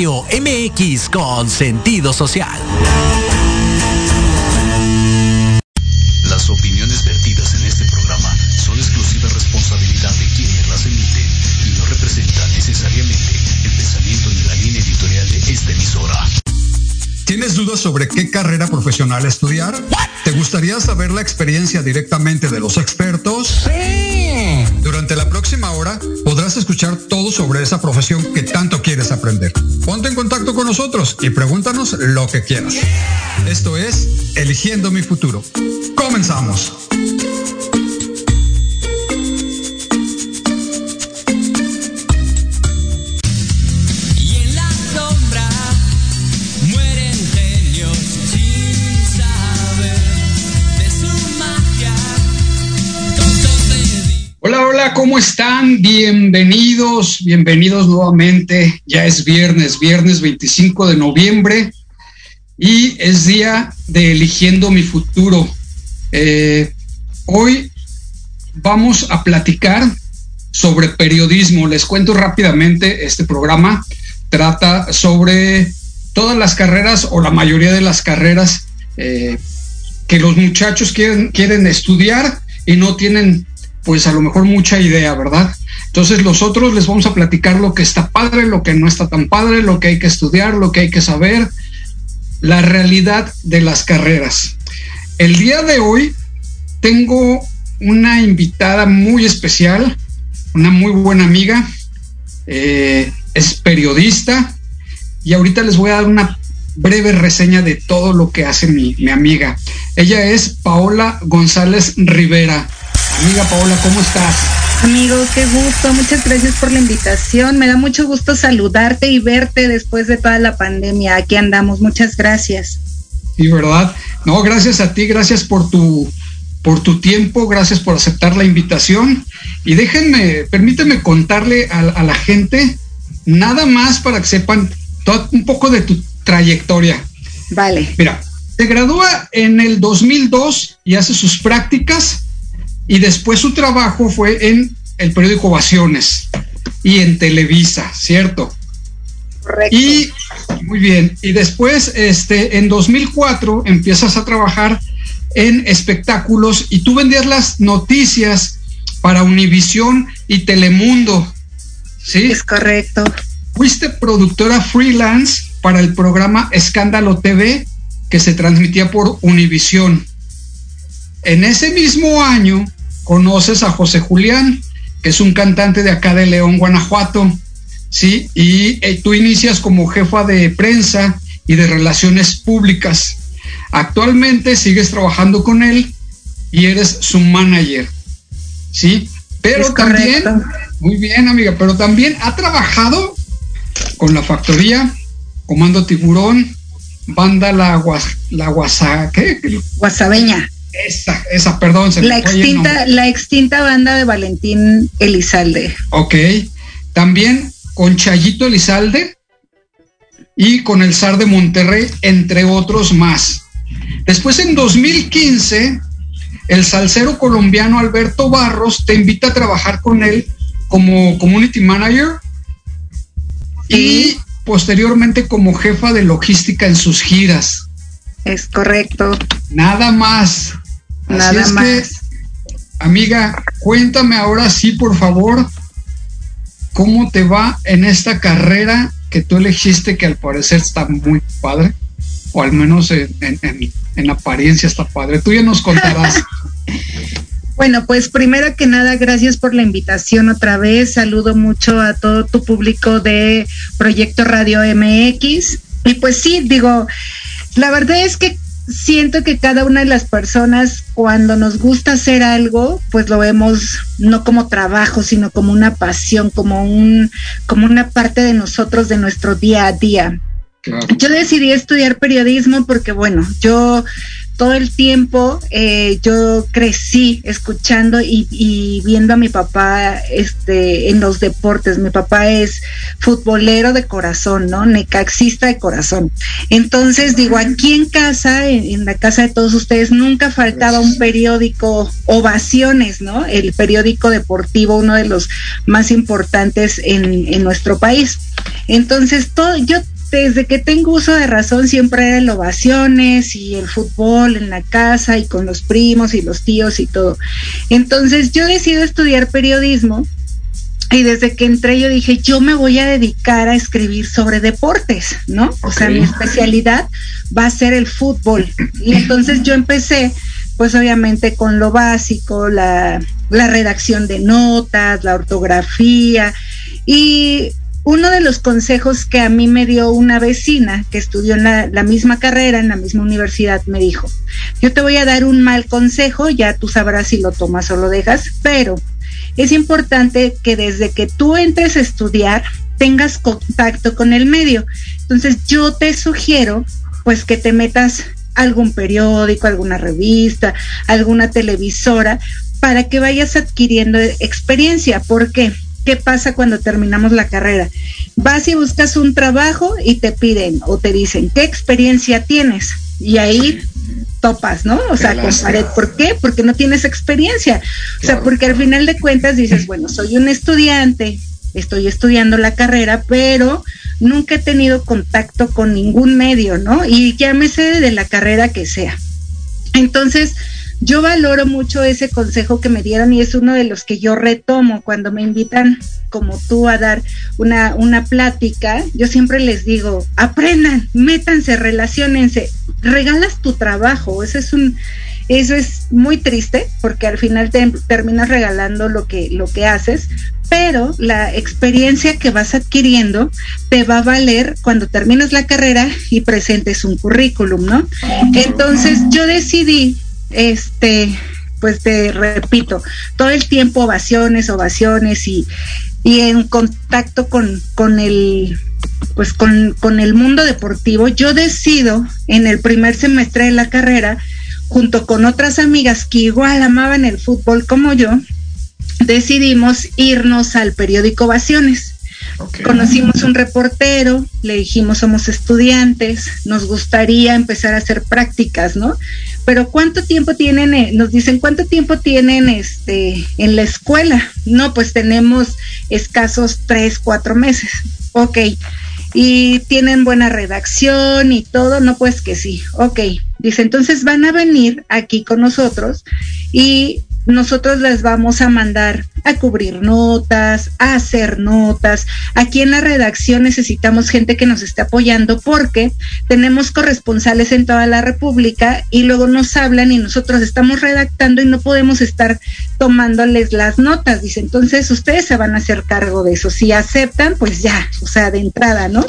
Radio MX con sentido social. Las opiniones vertidas en este programa son exclusiva responsabilidad de quienes las emiten y no representan necesariamente el pensamiento ni la línea editorial de esta emisora. ¿Tienes dudas sobre qué carrera profesional estudiar? ¿Te gustaría saber la experiencia directamente de los expertos? Sí. Durante la próxima hora escuchar todo sobre esa profesión que tanto quieres aprender. Ponte en contacto con nosotros y pregúntanos lo que quieras. Esto es Eligiendo mi futuro. Comenzamos. Hola, ¿cómo están? Bienvenidos, bienvenidos nuevamente. Ya es viernes, viernes 25 de noviembre y es día de eligiendo mi futuro. Eh, hoy vamos a platicar sobre periodismo. Les cuento rápidamente, este programa trata sobre todas las carreras o la mayoría de las carreras eh, que los muchachos quieren, quieren estudiar y no tienen pues a lo mejor mucha idea, ¿verdad? Entonces nosotros les vamos a platicar lo que está padre, lo que no está tan padre, lo que hay que estudiar, lo que hay que saber, la realidad de las carreras. El día de hoy tengo una invitada muy especial, una muy buena amiga, eh, es periodista y ahorita les voy a dar una breve reseña de todo lo que hace mi, mi amiga. Ella es Paola González Rivera. Amiga Paola, ¿cómo estás? Amigo, qué gusto, muchas gracias por la invitación. Me da mucho gusto saludarte y verte después de toda la pandemia. Aquí andamos, muchas gracias. Sí, ¿verdad? No, gracias a ti, gracias por tu por tu tiempo, gracias por aceptar la invitación. Y déjenme, permíteme contarle a, la gente, nada más para que sepan todo, un poco de tu trayectoria. Vale. Mira, se gradúa en el 2002 y hace sus prácticas y después su trabajo fue en el periódico Ovaciones y en Televisa, ¿cierto? Correcto. Y muy bien, y después este en 2004 empiezas a trabajar en espectáculos y tú vendías las noticias para Univisión y Telemundo. ¿Sí? Es correcto. Fuiste productora freelance para el programa Escándalo TV que se transmitía por Univisión. En ese mismo año conoces a José Julián, que es un cantante de acá de León, Guanajuato, ¿sí? Y eh, tú inicias como jefa de prensa y de relaciones públicas. Actualmente sigues trabajando con él y eres su manager, ¿sí? Pero también, muy bien amiga, pero también ha trabajado con la factoría, Comando Tiburón, Banda La, la Guasa, ¿qué? Guasabeña. Esa, esa, perdón. la, extinta, la extinta banda de Valentín Elizalde. Ok. También con Chayito Elizalde y con el zar de Monterrey, entre otros más. Después, en 2015, el salsero colombiano Alberto Barros te invita a trabajar con él como community manager y posteriormente como jefa de logística en sus giras. Es correcto. Nada más. Nada más. amiga, cuéntame ahora sí, por favor, cómo te va en esta carrera que tú elegiste, que al parecer está muy padre, o al menos en, en apariencia está padre. Tú ya nos contarás. Bueno, pues primero que nada, gracias por la invitación otra vez. Saludo mucho a todo tu público de Proyecto Radio MX. Y pues sí, digo, la verdad es que siento que cada una de las personas cuando nos gusta hacer algo, pues lo vemos no como trabajo, sino como una pasión, como un como una parte de nosotros de nuestro día a día. Yo decidí estudiar periodismo porque bueno, yo todo el tiempo eh, yo crecí escuchando y, viendo a mi papá este, en los deportes. Mi papá es futbolero de corazón, ¿no? Necaxista de corazón. Entonces, digo, aquí en casa, en, la casa de todos ustedes, nunca faltaba un periódico, Ovaciones, ¿no? El periódico deportivo, uno de los más importantes en, en nuestro país. Entonces, todo, yo desde que tengo uso de razón siempre eran ovaciones y el fútbol en la casa y con los primos y los tíos y todo. Entonces yo decido estudiar periodismo y desde que entré yo dije, yo me voy a dedicar a escribir sobre deportes, ¿no? O sea, mi especialidad va a ser el fútbol. Y entonces yo empecé, pues obviamente con lo básico, la, la redacción de notas, la ortografía. Y uno de los consejos que a mí me dio una vecina que estudió en la, misma carrera, en la misma universidad, me dijo, yo te voy a dar un mal consejo, ya tú sabrás si lo tomas o lo dejas, pero es importante que desde que tú entres a estudiar tengas contacto con el medio. Entonces yo te sugiero pues que te metas algún periódico, alguna revista, alguna televisora, para que vayas adquiriendo experiencia. ¿Por qué? ¿Qué pasa cuando terminamos la carrera? Vas y buscas un trabajo y te piden o te dicen, ¿qué experiencia tienes? Y ahí topas, ¿no? O sea, con pared. ¿Por qué? Porque no tienes experiencia. O sea, porque al final de cuentas dices, bueno, soy un estudiante, estoy estudiando la carrera, pero nunca he tenido contacto con ningún medio, ¿no? Y llámese de la carrera que sea. Entonces, yo valoro mucho ese consejo que me dieron y es uno de los que yo retomo cuando me invitan como tú a dar una, una plática. Yo siempre les digo, aprendan, métanse, relacionense, regalas tu trabajo. Eso es un, eso es muy triste porque al final te terminas regalando lo que, lo que haces, pero la experiencia que vas adquiriendo te va a valer cuando terminas la carrera y presentes un currículum, ¿no? Entonces yo decidí este, pues te repito, todo el tiempo ovaciones, ovaciones y, y en contacto con, con el pues con, con el mundo deportivo, yo decido en el primer semestre de la carrera, junto con otras amigas que igual amaban el fútbol como yo, decidimos irnos al periódico Ovaciones. Conocimos un reportero, le dijimos somos estudiantes, nos gustaría empezar a hacer prácticas, ¿no? Pero ¿cuánto tiempo tienen? Nos dicen, ¿cuánto tiempo tienen este en la escuela? No, pues tenemos escasos tres, cuatro meses. Ok. Y tienen buena redacción y todo, no, pues que sí. Ok. Dice, entonces van a venir aquí con nosotros y nosotros les vamos a mandar a cubrir notas, a hacer notas. Aquí en la redacción necesitamos gente que nos esté apoyando porque tenemos corresponsales en toda la República y luego nos hablan y nosotros estamos redactando y no podemos estar tomándoles las notas. Dice, entonces ustedes se van a hacer cargo de eso. Si aceptan, pues ya, o sea, de entrada, ¿no?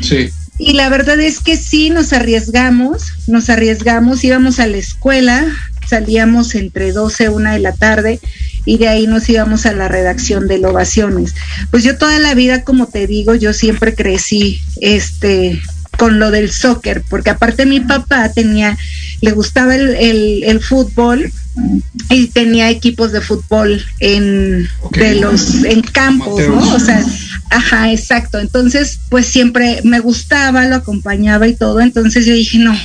Sí. Y la verdad es que sí nos arriesgamos, nos arriesgamos, íbamos a la escuela, salíamos entre 12 una de la tarde y de ahí nos íbamos a la redacción de Ovaciones. Pues yo toda la vida, como te digo, yo siempre crecí este con lo del soccer, porque aparte mi papá tenía, le gustaba el, el, fútbol y tenía equipos de fútbol en de los en campos, ¿no? O sea, ajá, exacto. Entonces, pues siempre me gustaba, lo acompañaba y todo. Entonces yo dije, no,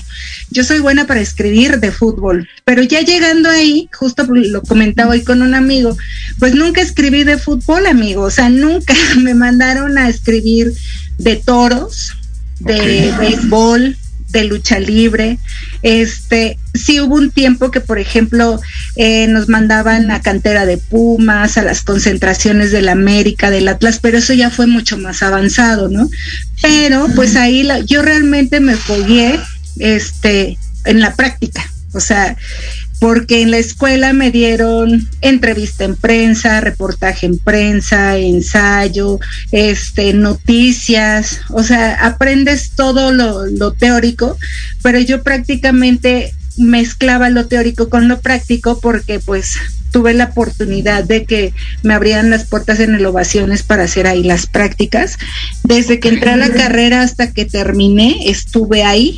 yo soy buena para escribir de fútbol, pero ya llegando ahí, justo lo comentaba hoy con un amigo, pues nunca escribí de fútbol, amigo, o sea, nunca me mandaron a escribir de toros, de béisbol, de lucha libre. Este, sí hubo un tiempo que, por ejemplo, eh, nos mandaban a cantera de Pumas, a las concentraciones del América, del Atlas, pero eso ya fue mucho más avanzado, ¿no? Pero pues ahí yo realmente me fogué este, en la práctica. O sea, porque en la escuela me dieron entrevista en prensa, reportaje en prensa, ensayo, este, noticias, o sea, aprendes todo lo, lo teórico, pero yo prácticamente mezclaba lo teórico con lo práctico porque pues tuve la oportunidad de que me abrieran las puertas en el Ovaciones para hacer ahí las prácticas. Desde que entré a la carrera hasta que terminé, estuve ahí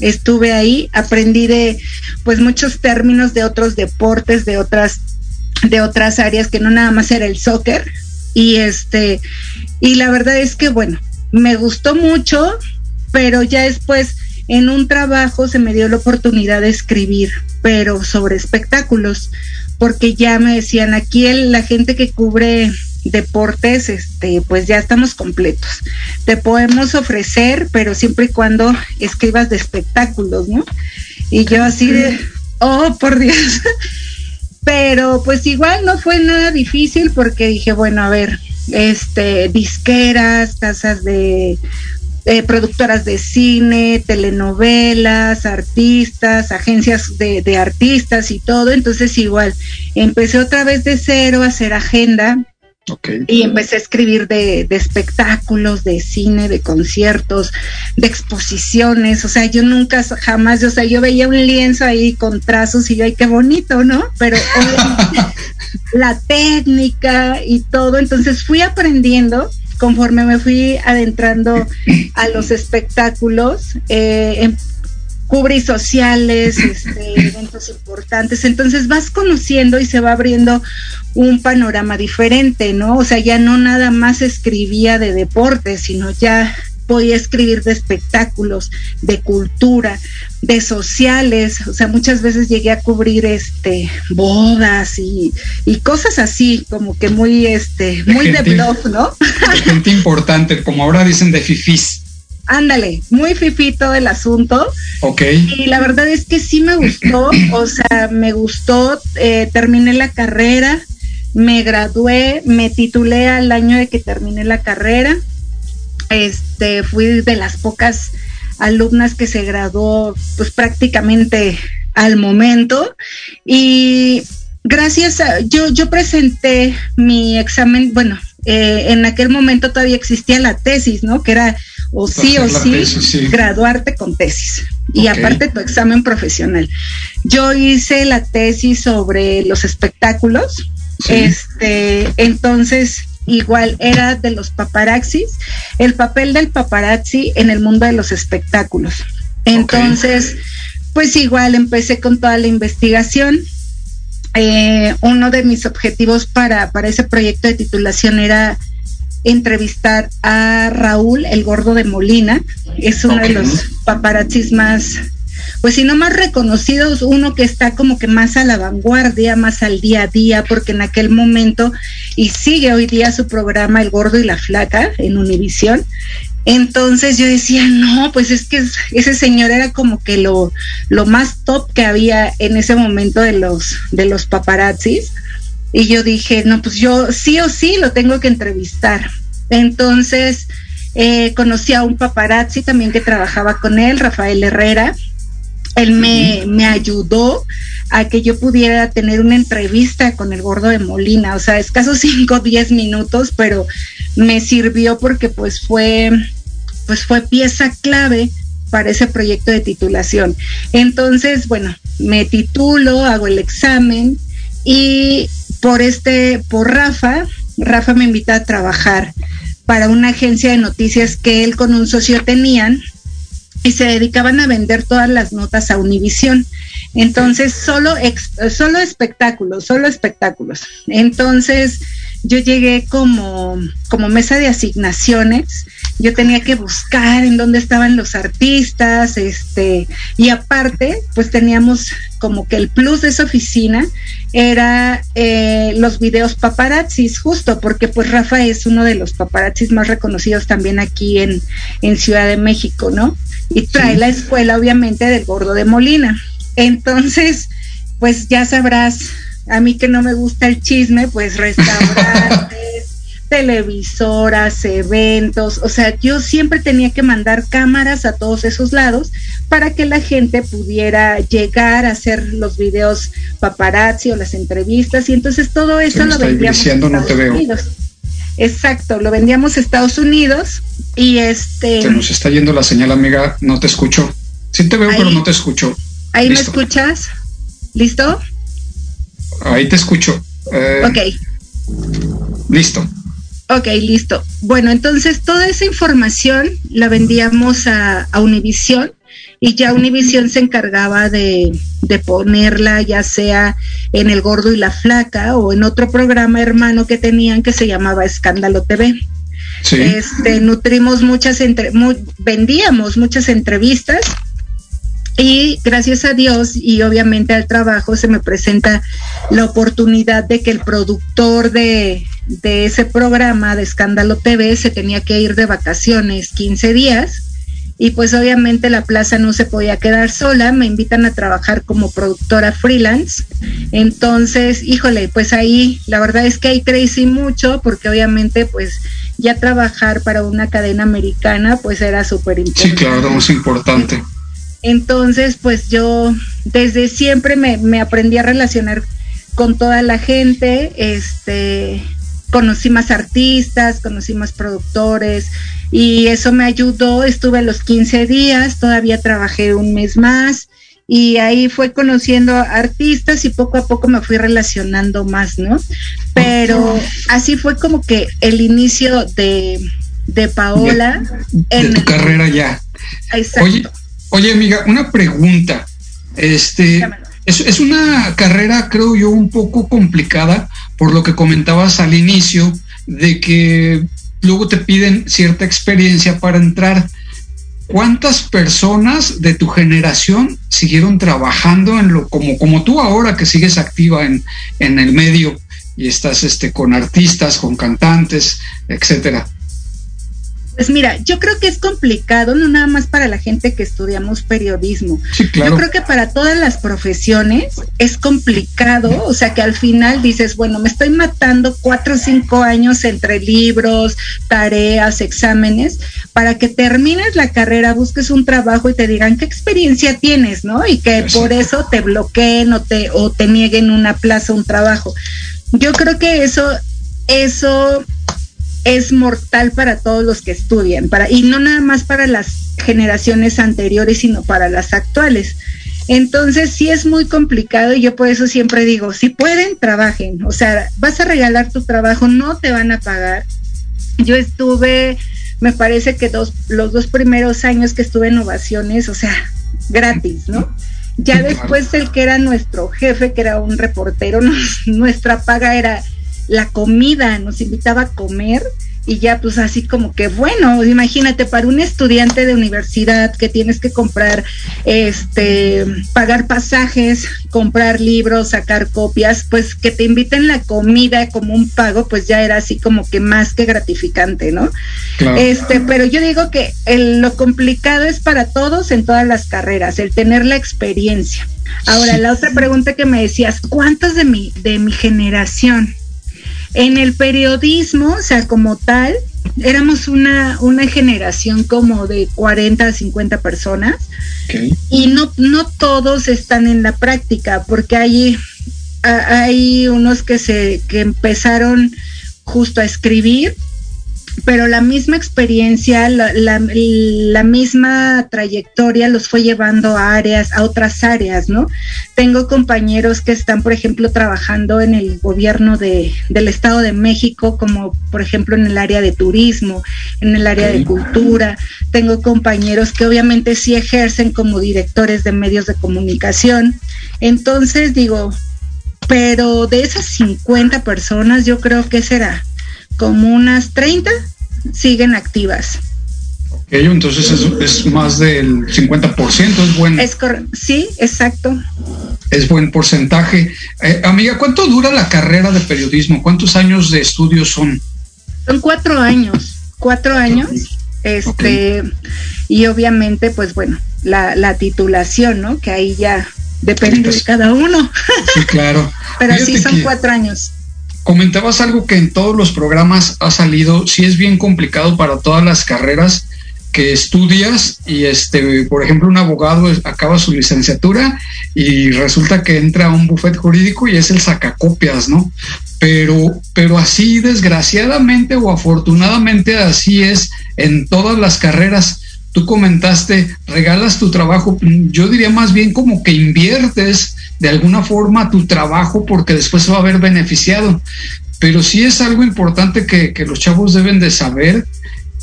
estuve ahí, aprendí de pues muchos términos de otros deportes, de otras de otras áreas que no nada más era el soccer. Y este y la verdad es que bueno, me gustó mucho, pero ya después en un trabajo se me dio la oportunidad de escribir, pero sobre espectáculos, porque ya me decían aquí la gente que cubre deportes, este, pues ya estamos completos. Te podemos ofrecer, pero siempre y cuando escribas de espectáculos, ¿no? Y yo así de, oh, por Dios. pero pues igual no fue nada difícil porque dije, bueno, a ver, este, disqueras, casas de eh, productoras de cine, telenovelas, artistas, agencias de, de, artistas y todo. Entonces igual empecé otra vez de cero a hacer agenda y empecé a escribir de, espectáculos, de cine, de conciertos, de exposiciones. O sea, yo nunca, jamás, o sea, yo veía un lienzo ahí con trazos y yo, ay, qué bonito, ¿no? Pero la técnica y todo. Entonces fui aprendiendo conforme me fui adentrando a los espectáculos. Eh, cubrí sociales, este, eventos importantes, entonces vas conociendo y se va abriendo un panorama diferente, ¿no? O sea, ya no nada más escribía de deportes, sino ya podía escribir de espectáculos, de cultura, de sociales, o sea, muchas veces llegué a cubrir este bodas y, y cosas así, como que muy este, muy de, blog, ¿no? De gente importante, como ahora dicen de fifís. Ándale, muy fifito el asunto. Ok. Y la verdad es que sí me gustó, o sea, me gustó, eh, terminé la carrera, me gradué, me titulé al año de que terminé la carrera. Este, fui de las pocas alumnas que se graduó, pues prácticamente al momento. Y gracias a, yo, yo presenté mi examen, bueno, eh, en aquel momento todavía existía la tesis, ¿no? Que era o sí o sí, graduarte con tesis y aparte tu examen profesional. Yo hice la tesis sobre los espectáculos, este, entonces igual era de los paparazzis, el papel del paparazzi en el mundo de los espectáculos. Entonces, pues igual empecé con toda la investigación. Eh, uno de mis objetivos para, para ese proyecto de titulación era entrevistar a Raúl, el gordo de Molina. Es uno de los paparazzis más, pues si no más reconocidos, uno que está como que más a la vanguardia, más al día a día, porque en aquel momento, y sigue hoy día su programa El gordo y la flaca en Univisión. Entonces yo decía, no, pues es que ese señor era como que lo, lo más top que había en ese momento de los, de los paparazzis y yo dije, no, pues yo sí o sí lo tengo que entrevistar. Entonces eh, conocí a un paparazzi también que trabajaba con él, Rafael Herrera. Él me, me ayudó a que yo pudiera tener una entrevista con el gordo de Molina, o sea, escasos 5 o 10 minutos, pero me sirvió porque pues fue, pues fue pieza clave para ese proyecto de titulación. Entonces, bueno, me titulo, hago el examen y por este, por Rafa, Rafa me invita a trabajar para una agencia de noticias que él con un socio tenían y se dedicaban a vender todas las notas a Univisión. Entonces, solo, solo espectáculos, solo espectáculos. Entonces, yo llegué como, como mesa de asignaciones, yo tenía que buscar en dónde estaban los artistas, este, y aparte, pues teníamos como que el plus de esa oficina era eh, los videos paparazzis, justo porque pues Rafa es uno de los paparazzis más reconocidos también aquí en, en Ciudad de México, ¿no? Y trae la escuela obviamente del gordo de Molina. Entonces, pues ya sabrás, a mí que no me gusta el chisme, pues restaurantes, televisoras, eventos, o sea, yo siempre tenía que mandar cámaras a todos esos lados para que la gente pudiera llegar a hacer los videos paparazzi o las entrevistas y entonces todo eso lo vendíamos a Estados Unidos. Exacto, lo vendíamos a Estados Unidos y este... Se nos está yendo la señal, amiga, no te escucho. Sí te veo, pero no te escucho. ¿Ahí me escuchas? ¿Listo? Ahí te escucho. Eh, ok. Listo. Ok, listo. Bueno, entonces toda esa información la vendíamos a, a Univisión y ya Univisión se encargaba de, de ponerla ya sea en El Gordo y la Flaca o en otro programa hermano que tenían que se llamaba Escándalo TV. Este, nutrimos muchas, entre, vendíamos muchas entrevistas y gracias a Dios y obviamente al trabajo se me presenta la oportunidad de que el productor de, de ese programa de Escándalo TV se tenía que ir de vacaciones 15 días y pues obviamente la plaza no se podía quedar sola, me invitan a trabajar como productora freelance. Entonces, híjole, pues ahí la verdad es que ahí crecí mucho porque obviamente pues ya trabajar para una cadena americana pues era súper importante. Sí, claro, es importante. Entonces, pues yo desde siempre me, me aprendí a relacionar con toda la gente, este, conocí más artistas, conocí más productores y eso me ayudó. Estuve los 15 días, todavía trabajé un mes más y ahí fue conociendo artistas y poco a poco me fui relacionando más, ¿no? Pero así fue como que el inicio de, de Paola. en tu carrera ya. Exacto. Oye, amiga, una pregunta. Este, es, es, una carrera, creo yo, un poco complicada por lo que comentabas al inicio, de que luego te piden cierta experiencia para entrar. ¿Cuántas personas de tu generación siguieron trabajando en lo como, como tú ahora que sigues activa en, en el medio y estás este, con artistas, con cantantes, etcétera? Pues mira, yo creo que es complicado, no nada más para la gente que estudiamos periodismo. Yo creo que para todas las profesiones es complicado, o sea que al final dices, bueno, me estoy matando cuatro o cinco años entre libros, tareas, exámenes, para que termines la carrera, busques un trabajo y te digan qué experiencia tienes, ¿no? Y que por eso te bloqueen o te, o te nieguen una plaza, un trabajo. Yo creo que eso, eso es mortal para todos los que estudian, para, y no nada más para las generaciones anteriores, sino para las actuales. Entonces sí es muy complicado y yo por eso siempre digo, si pueden, trabajen. O sea, vas a regalar tu trabajo, no te van a pagar. Yo estuve, me parece que dos, los dos primeros años que estuve en ovaciones, o sea, gratis, ¿no? Ya después el que era nuestro jefe, que era un reportero, nuestra paga era la comida, nos invitaba a comer y ya pues así como que bueno, imagínate para un estudiante de universidad que tienes que comprar este pagar pasajes, comprar libros, sacar copias, pues que te inviten la comida como un pago, pues ya era así como que más que gratificante, ¿no? Este, pero yo digo que lo complicado es para todos en todas las carreras, el tener la experiencia. Ahora, la otra pregunta que me decías, ¿cuántos de mi de mi generación en el periodismo, o sea, como tal, éramos una, una generación como de 40 a 50 personas y no, no todos están en la práctica porque hay, hay unos que, se, que empezaron justo a escribir pero la misma experiencia, la, la, misma trayectoria los fue llevando a áreas, a otras áreas, ¿no? Tengo compañeros que están, por ejemplo, trabajando en el gobierno de, del Estado de México, como por ejemplo en el área de turismo, en el área de cultura. Tengo compañeros que obviamente sí ejercen como directores de medios de comunicación. Entonces digo, pero de esas 50 personas, yo creo que será como unas 30 siguen activas. Ok, entonces es, es más del 50%, es bueno. Es sí, exacto. Es buen porcentaje. Eh, amiga, ¿cuánto dura la carrera de periodismo? ¿Cuántos años de estudio son? Son cuatro años, cuatro años. Este, y obviamente, pues bueno, la, la titulación, ¿no? Que ahí ya depende de cada uno. Sí, claro. Pero sí son cuatro años. Comentabas algo que en todos los programas ha salido, sí es bien complicado para todas las carreras que estudias y este, por ejemplo, un abogado acaba su licenciatura y resulta que entra a un bufete jurídico y es el sacacopias, ¿no? Pero, pero así desgraciadamente o afortunadamente así es en todas las carreras. Tú comentaste, regalas tu trabajo, yo diría más bien como que inviertes de alguna forma tu trabajo porque después se va a ver beneficiado. Pero sí es algo importante que, los chavos deben de saber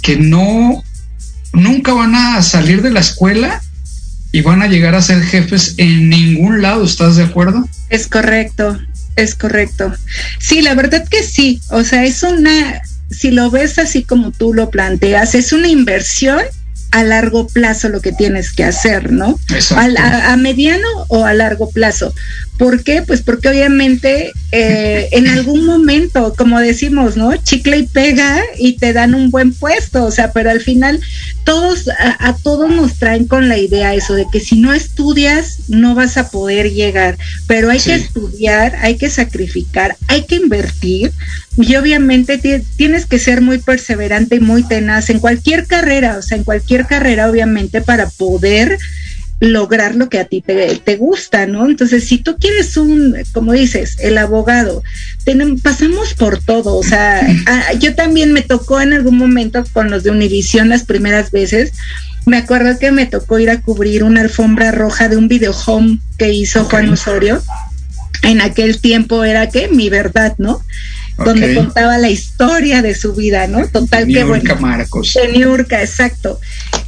que no, nunca van a salir de la escuela y van a llegar a ser jefes en ningún lado, ¿estás de acuerdo? Es correcto, es correcto. Sí, la verdad que sí, o sea, es una, si lo ves así como tú lo planteas, es una inversión a largo plazo lo que tienes que hacer, ¿no? A, a, mediano o a largo plazo. ¿Por qué? Pues porque obviamente eh, en algún momento, como decimos, ¿no? Chicle y pega y te dan un buen puesto, o sea, pero al final todos, a, todos nos traen con la idea eso de que si no estudias no vas a poder llegar, pero hay que estudiar, hay que sacrificar, hay que invertir y obviamente tienes que ser muy perseverante y muy tenaz en cualquier carrera, o sea, en cualquier carrera obviamente para poder lograr lo que a ti te, gusta, ¿no? Entonces, si tú quieres un, como dices, el abogado, pasamos por todo, o sea, yo también me tocó en algún momento con los de Univisión las primeras veces, me acuerdo que me tocó ir a cubrir una alfombra roja de un video home que hizo Juan Osorio. En aquel tiempo era que mi verdad, ¿no? Donde contaba la historia de su vida, ¿no? Total que bueno. Marcos. De Niurka, exacto.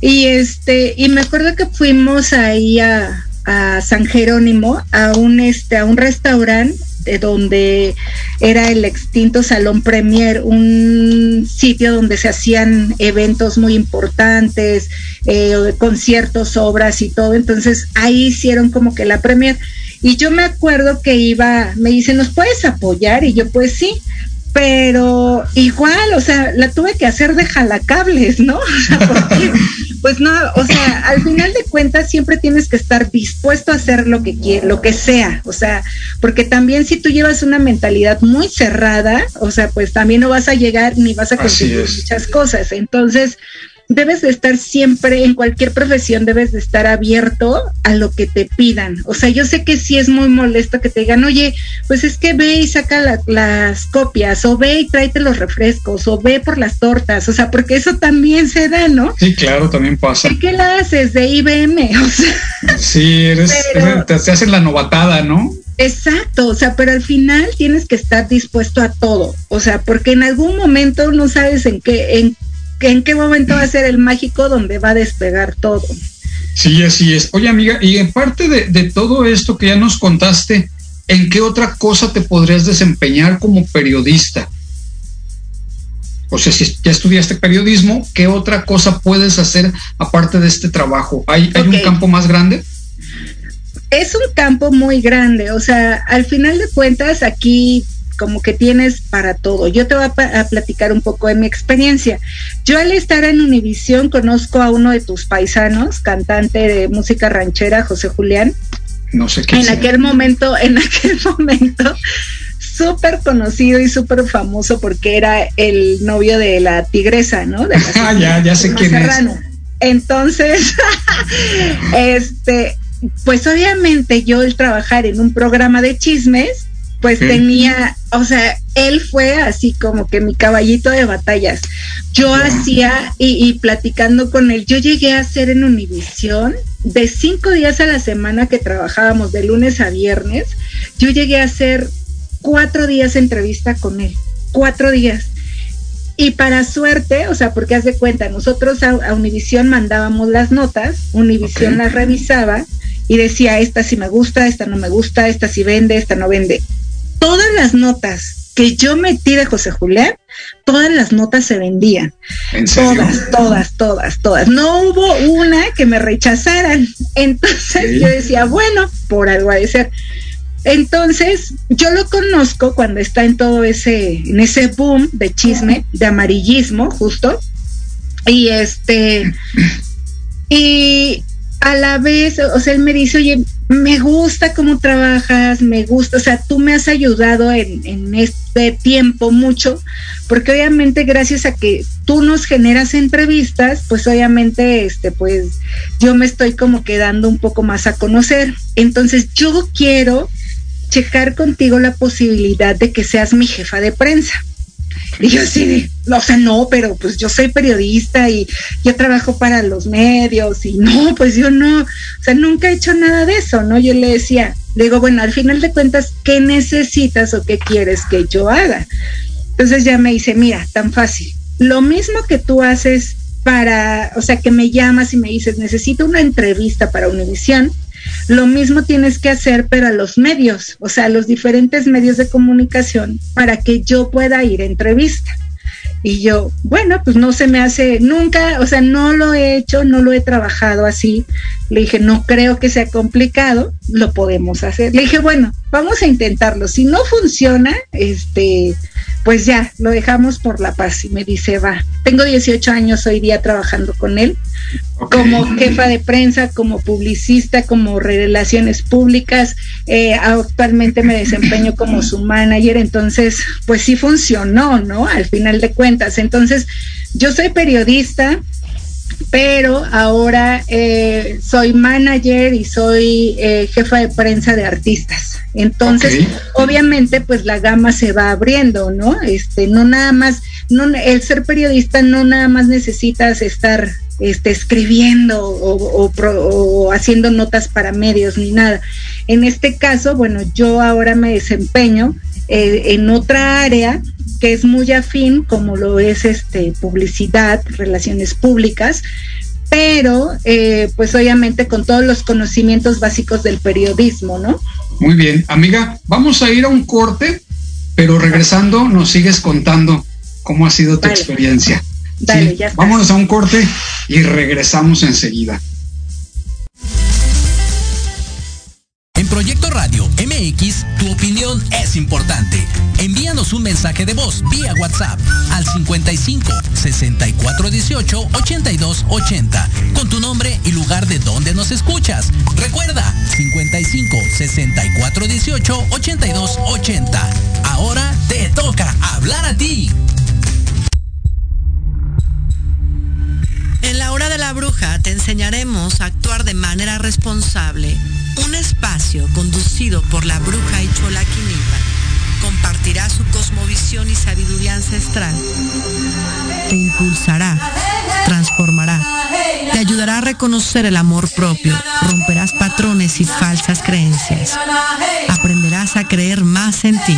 Y este, y me acuerdo que fuimos ahí a, a San Jerónimo, a un este, a un restaurante de donde era el extinto Salón Premier, un sitio donde se hacían eventos muy importantes, eh, conciertos, obras y todo. Entonces ahí hicieron como que la Premier. Y yo me acuerdo que iba, me dicen, ¿nos puedes apoyar? Y yo pues sí pero igual, o sea, la tuve que hacer de jalacables, ¿no? pues no, o sea, al final de cuentas siempre tienes que estar dispuesto a hacer lo que quieras, lo que sea, o sea, porque también si tú llevas una mentalidad muy cerrada, o sea, pues también no vas a llegar ni vas a conseguir muchas cosas. Entonces, debes de estar siempre, en cualquier profesión, debes de estar abierto a lo que te pidan. O sea, yo sé que sí es muy molesto que te digan, oye, pues es que ve y saca las copias, o ve y tráete los refrescos, o ve por las tortas, o sea, porque eso también se da, ¿no? Sí, claro, también pasa. ¿Qué la haces? De IBM, o sea. Sí, eres, te, te hacen la novatada, ¿no? Exacto, o sea, pero al final tienes que estar dispuesto a todo, o sea, porque en algún momento no sabes en qué, en en qué momento va a ser el mágico donde va a despegar todo. Sí, así es. Oye, amiga, y en parte de, todo esto que ya nos contaste, ¿en qué otra cosa te podrías desempeñar como periodista? O sea, si ya estudiaste periodismo, ¿qué otra cosa puedes hacer aparte de este trabajo? ¿Hay, ¿hay un campo más grande? Es un campo muy grande, o sea, al final de cuentas aquí como que tienes para todo. Yo te voy a, platicar un poco de mi experiencia. Yo al estar en Univisión conozco a uno de tus paisanos, cantante de música ranchera, José Julián. No sé qué. En aquel momento, en aquel momento, súper conocido y súper famoso porque era el novio de la tigresa, ¿no? De ah, ya, ya sé quién es. Entonces, este, pues obviamente yo el trabajar en un programa de chismes, pues tenía, o sea, él fue así como que mi caballito de batallas. Yo hacía y, platicando con él, yo llegué a hacer en Univisión de cinco días a la semana que trabajábamos de lunes a viernes, yo llegué a hacer cuatro días de entrevista con él, cuatro días. Y para suerte, o sea, porque haz de cuenta, nosotros a, Univisión mandábamos las notas, Univisión las revisaba y decía, esta sí me gusta, esta no me gusta, esta sí vende, esta no vende todas las notas que yo metí de José Julián, todas las notas se vendían. Todas, todas, todas, todas. No hubo una que me rechazaran. Entonces yo decía, bueno, por algo ha de ser. Entonces, yo lo conozco cuando está en todo ese, en ese boom de chisme, de amarillismo, justo. Y este, y a la vez, o sea, él me dice, oye, me gusta cómo trabajas, me gusta, o sea, tú me has ayudado en, este tiempo mucho, porque obviamente gracias a que tú nos generas entrevistas, pues obviamente, este, pues yo me estoy como quedando un poco más a conocer. Entonces yo quiero checar contigo la posibilidad de que seas mi jefa de prensa. Y yo así o sea, no, pero pues yo soy periodista y yo trabajo para los medios y no, pues yo no, o sea, nunca he hecho nada de eso, ¿no? Yo le decía, digo, bueno, al final de cuentas, ¿qué necesitas o qué quieres que yo haga? Entonces ya me dice, mira, tan fácil, lo mismo que tú haces para, o sea, que me llamas y me dices, necesito una entrevista para Univisión, lo mismo tienes que hacer, pero a los medios, o sea, a los diferentes medios de comunicación, para que yo pueda ir a entrevista. Y yo, bueno, pues no se me hace nunca, o sea, no lo he hecho, no lo he trabajado así. Le dije, no creo que sea complicado, lo podemos hacer. Le dije, bueno, vamos a intentarlo. Si no funciona, este, pues ya, lo dejamos por la paz. Y me dice, va, tengo 18 años hoy día trabajando con él, como jefa de prensa, como publicista, como relaciones públicas. Eh, actualmente me desempeño como su manager, entonces, pues sí funcionó, ¿no? Al final de cuentas. Entonces, yo soy periodista, pero ahora eh, soy manager y soy eh, jefa de prensa de artistas. Entonces, obviamente, pues la gama se va abriendo, ¿no? Este, no nada más, no, el ser periodista no nada más necesitas estar este, escribiendo o, haciendo notas para medios ni nada. En este caso, bueno, yo ahora me desempeño eh, en otra área que es muy afín, como lo es este publicidad, relaciones públicas, pero eh, pues obviamente con todos los conocimientos básicos del periodismo, ¿no? Muy bien, amiga, vamos a ir a un corte, pero regresando nos sigues contando cómo ha sido tu experiencia. Dale, ya Vámonos a un corte y regresamos enseguida. Proyecto Radio MX, tu opinión es importante. Envíanos un mensaje de voz vía WhatsApp al 55 64 18 82 80 con tu nombre y lugar de donde nos escuchas. Recuerda 55 64 18 82 80. Ahora te toca hablar a ti. En la hora de la bruja te enseñaremos a de manera responsable un espacio conducido por la bruja y Quinipa compartirá su cosmovisión y sabiduría ancestral. Te impulsará, transformará, te ayudará a reconocer el amor propio, romperás patrones y falsas creencias, aprenderás a creer más en ti.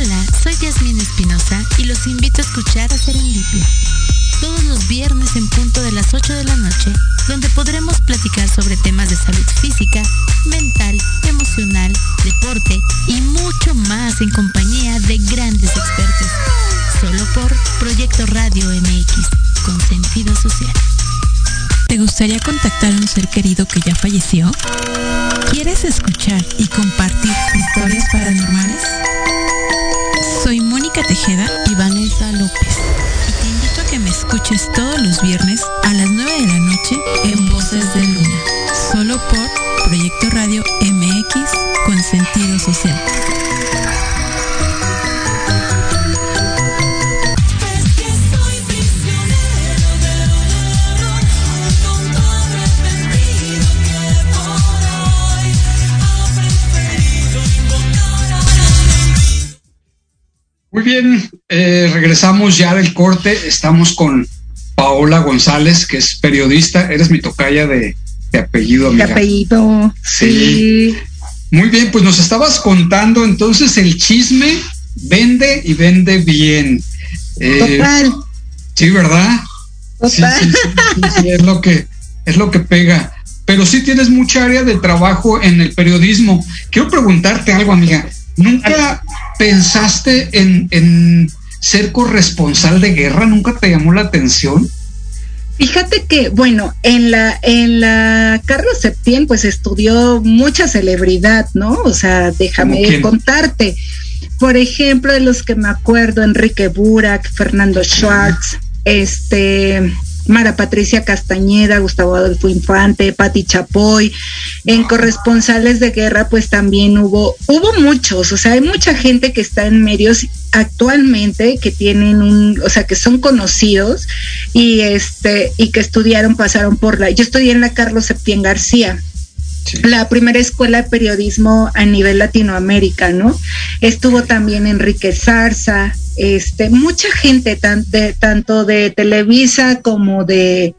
Soy Yasmin Espinosa y los invito a escuchar a Serendipia. Todos los viernes en punto de las 8 de la noche, donde podremos platicar sobre temas de salud física, mental, emocional, deporte y mucho más en compañía de grandes expertos. Solo por Proyecto Radio MX, con sentido social. ¿Te gustaría contactar a un ser querido que ya falleció? ¿Quieres escuchar y compartir historias paranormales? Soy Mónica Tejeda y Vanessa López. Y te invito a que me escuches todos los viernes a las 9 de la noche en Voces de Luna. Solo por Proyecto Radio MX con sentido social. Muy bien, eh, regresamos ya del corte. Estamos con Paola González, que es periodista. Eres mi tocaya de, apellido, amiga. De apellido. Sí. Muy bien, pues nos estabas contando entonces el chisme vende y vende bien. Eh, Total. Sí, ¿verdad? Total. Sí, es lo que es lo que pega. Pero sí tienes mucha área de trabajo en el periodismo. Quiero preguntarte algo, amiga. ¿Nunca pensaste en, en ser corresponsal de guerra? ¿Nunca te llamó la atención? Fíjate que, bueno, en la, en la Carlos Septién, pues estudió mucha celebridad, ¿no? O sea, déjame contarte. Por ejemplo, de los que me acuerdo, Enrique Burak, Fernando Schwartz, este, Mara Patricia Castañeda, Gustavo Adolfo Infante, Patti Chapoy. En corresponsales de guerra, pues también hubo, hubo muchos, o sea, hay mucha gente que está en medios actualmente que tienen un, o sea, que son conocidos y este, y que estudiaron, pasaron por la, yo estudié en la Carlos Septién García, la primera escuela de periodismo a nivel Latinoamérica, ¿no? Estuvo también Enrique Zarza, este, mucha gente, tanto de Televisa como de,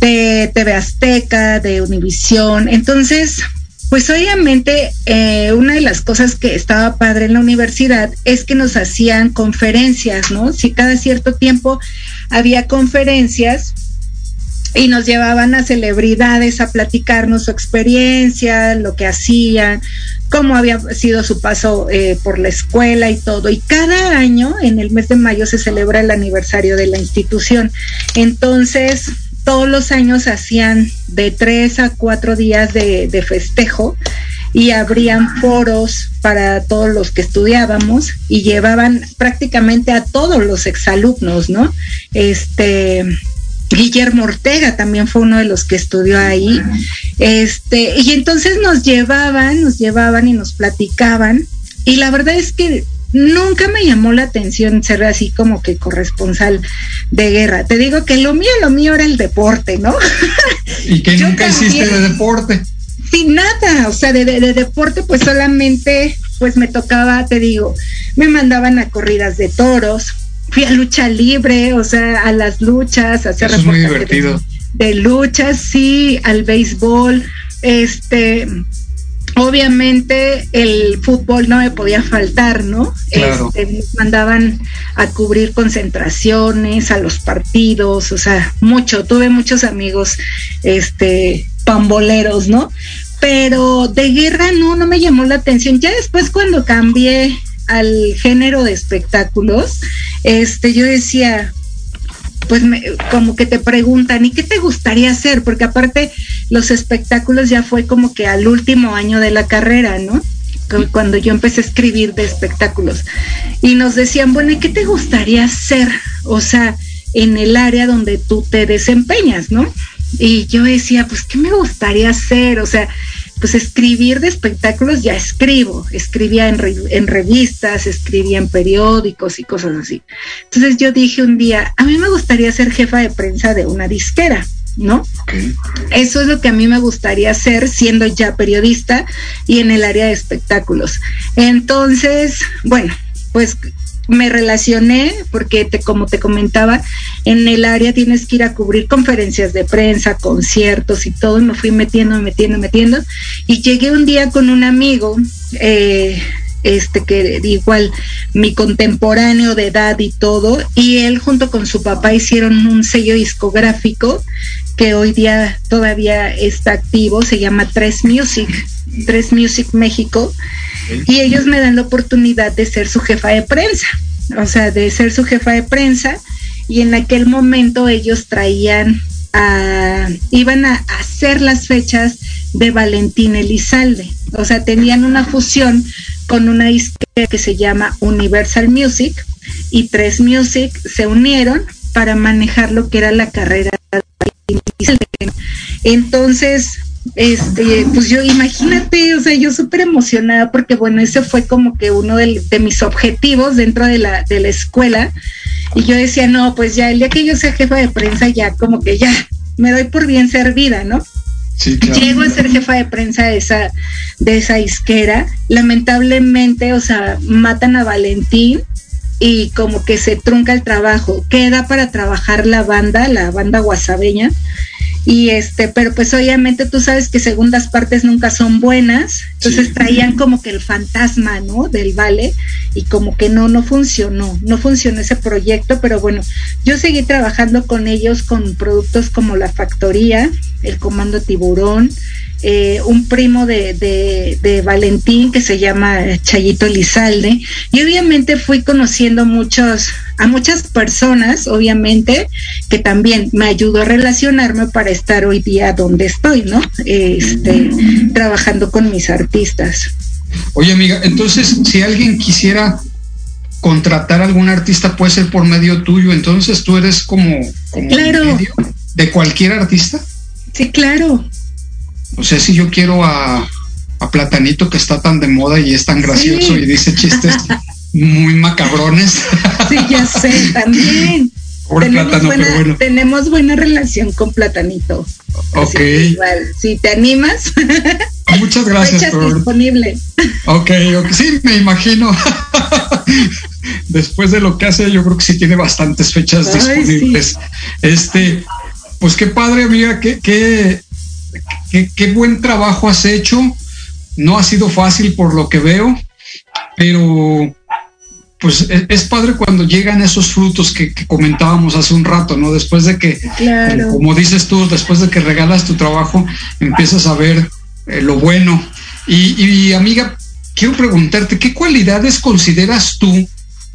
TV Azteca, de Univisión. Entonces, pues obviamente eh, una de las cosas que estaba padre en la universidad es que nos hacían conferencias, ¿no? Si cada cierto tiempo había conferencias y nos llevaban a celebridades a platicarnos su experiencia, lo que hacían, cómo había sido su paso eh, por la escuela y todo. Y cada año, en el mes de mayo, se celebra el aniversario de la institución. Entonces, todos los años hacían de tres a cuatro días de, de festejo y abrían foros para todos los que estudiábamos y llevaban prácticamente a todos los exalumnos, ¿no? Este, Guillermo Ortega también fue uno de los que estudió ahí. Este, y entonces nos llevaban, nos llevaban y nos platicaban. Y la verdad es que nunca me llamó la atención ser así como que corresponsal de guerra. Te digo que lo mío, lo mío era el deporte, ¿no? ¿Y que nunca hiciste de deporte? Sin nada, o sea, de, de, deporte pues solamente pues me tocaba, te digo, me mandaban a corridas de toros, fui a lucha libre, o sea, a las luchas, a hacer Eso es muy divertido. De, de luchas, sí, al béisbol, este, obviamente el fútbol no me podía faltar, ¿no? Claro. Este, mandaban a cubrir concentraciones, a los partidos, o sea, mucho, tuve muchos amigos, este, pamboleros, ¿no? Pero de guerra no, no me llamó la atención. Ya después cuando cambié al género de espectáculos, este, yo decía, pues me, como que te preguntan, ¿y qué te gustaría hacer? Porque aparte los espectáculos ya fue como que al último año de la carrera, ¿no? Cuando yo empecé a escribir de espectáculos. Y nos decían, bueno, ¿y qué te gustaría hacer? O sea, en el área donde tú te desempeñas, ¿no? Y yo decía, pues, ¿qué me gustaría hacer? O sea, pues escribir de espectáculos ya escribo, escribía en, en, revistas, escribía en periódicos y cosas así. Entonces yo dije un día, a mí me gustaría ser jefa de prensa de una disquera, ¿no? Okay. Eso es lo que a mí me gustaría hacer siendo ya periodista y en el área de espectáculos. Entonces, bueno, pues me relacioné porque te, como te comentaba, en el área tienes que ir a cubrir conferencias de prensa, conciertos y todo, y me fui metiendo, metiendo, metiendo, y llegué un día con un amigo, eh, este que igual mi contemporáneo de edad y todo, y él junto con su papá hicieron un sello discográfico que hoy día todavía está activo, se llama Tres Music, Tres Music México, y ellos me dan la oportunidad de ser su jefa de prensa, o sea, de ser su jefa de prensa, y en aquel momento ellos traían a, iban a hacer las fechas de Valentín Elizalde, o sea, tenían una fusión con una disquera que se llama Universal Music y Tres Music se unieron para manejar lo que era la carrera de Valentín Elizalde. Entonces, este, pues yo imagínate, o sea, yo súper emocionada porque bueno, ese fue como que uno de, de, mis objetivos dentro de la, de la escuela y yo decía, no, pues ya el día que yo sea jefa de prensa ya como que ya me doy por bien servida, ¿no? Sí, claro. Llego a ser jefa de prensa de esa, de esa isquera, lamentablemente, o sea, matan a Valentín y como que se trunca el trabajo, queda para trabajar la banda, la banda guasabeña, y este, pero pues obviamente tú sabes que segundas partes nunca son buenas, entonces traían como que el fantasma, ¿no? Del vale y como que no, no funcionó, no funcionó ese proyecto, pero bueno, yo seguí trabajando con ellos con productos como la factoría, el comando tiburón, eh, un primo de, de, Valentín que se llama Chayito Lizalde. Y obviamente fui conociendo muchos a muchas personas obviamente que también me ayudó a relacionarme para estar hoy día donde estoy no este trabajando con mis artistas. Oye amiga entonces si alguien quisiera contratar a algún artista puede ser por medio tuyo. Entonces tú eres como, claro. de cualquier artista sí claro o sea, si yo quiero a, Platanito que está tan de moda y es tan gracioso y dice chistes muy macabrones. Sí, ya sé, también. tenemos, buena, tenemos buena relación con Platanito. Ok. igual, si te animas. Muchas gracias. Por... disponible. Ok, ok, sí, me imagino. Después de lo que hace, yo creo que sí tiene bastantes fechas disponibles. Este, pues qué padre, amiga, qué, qué, qué, buen trabajo has hecho. No ha sido fácil por lo que veo, pero pues e, es, padre cuando llegan esos frutos que, comentábamos hace un rato, ¿no? Después de que, como, dices tú, después de que regalas tu trabajo, empiezas a ver eh, lo bueno. Y, amiga, quiero preguntarte, ¿qué cualidades consideras tú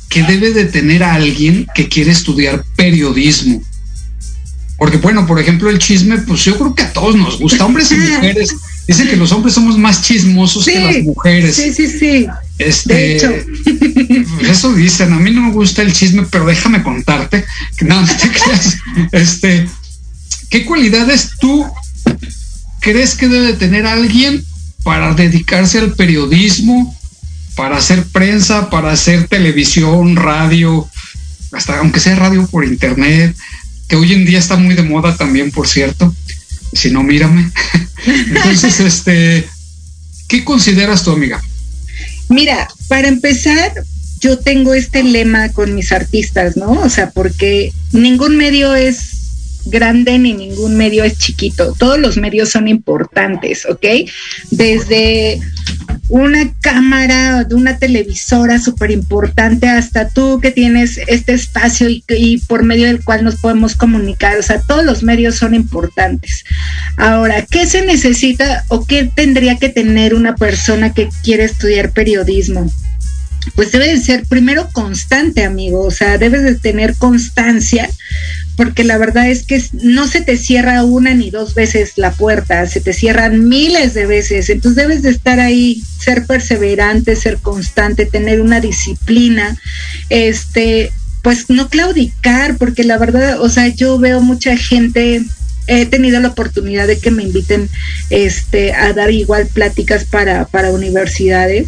que debe de tener a alguien que quiere estudiar periodismo? Porque bueno, por ejemplo, el chisme, pues yo creo que a todos nos gusta, hombres y mujeres. Dicen que los hombres somos más chismosos que las mujeres. Sí, sí, sí. Este, de hecho. Pues eso dicen, a mí no me gusta el chisme, pero déjame contarte. No, no te creas. Este, ¿qué cualidades tú crees que debe tener alguien para dedicarse al periodismo, para hacer prensa, para hacer televisión, radio, hasta aunque sea radio por internet? Que hoy en día está muy de moda también, por cierto. Si no, mírame. Entonces, este, ¿qué consideras tu amiga? Mira, para empezar, yo tengo este lema con mis artistas, ¿no? O sea, porque ningún medio es grande ni ningún medio es chiquito. Todos los medios son importantes, ¿ok? Desde una cámara de una televisora súper importante hasta tú que tienes este espacio y, y, por medio del cual nos podemos comunicar. O sea, todos los medios son importantes. Ahora, ¿qué se necesita o qué tendría que tener una persona que quiere estudiar periodismo? Pues debe de ser primero constante, amigo. O sea, debes de tener constancia porque la verdad es que no se te cierra una ni dos veces la puerta, se te cierran miles de veces, entonces debes de estar ahí, ser perseverante, ser constante, tener una disciplina, este, pues no claudicar, porque la verdad, o sea, yo veo mucha gente he tenido la oportunidad de que me inviten este a dar igual pláticas para, para universidades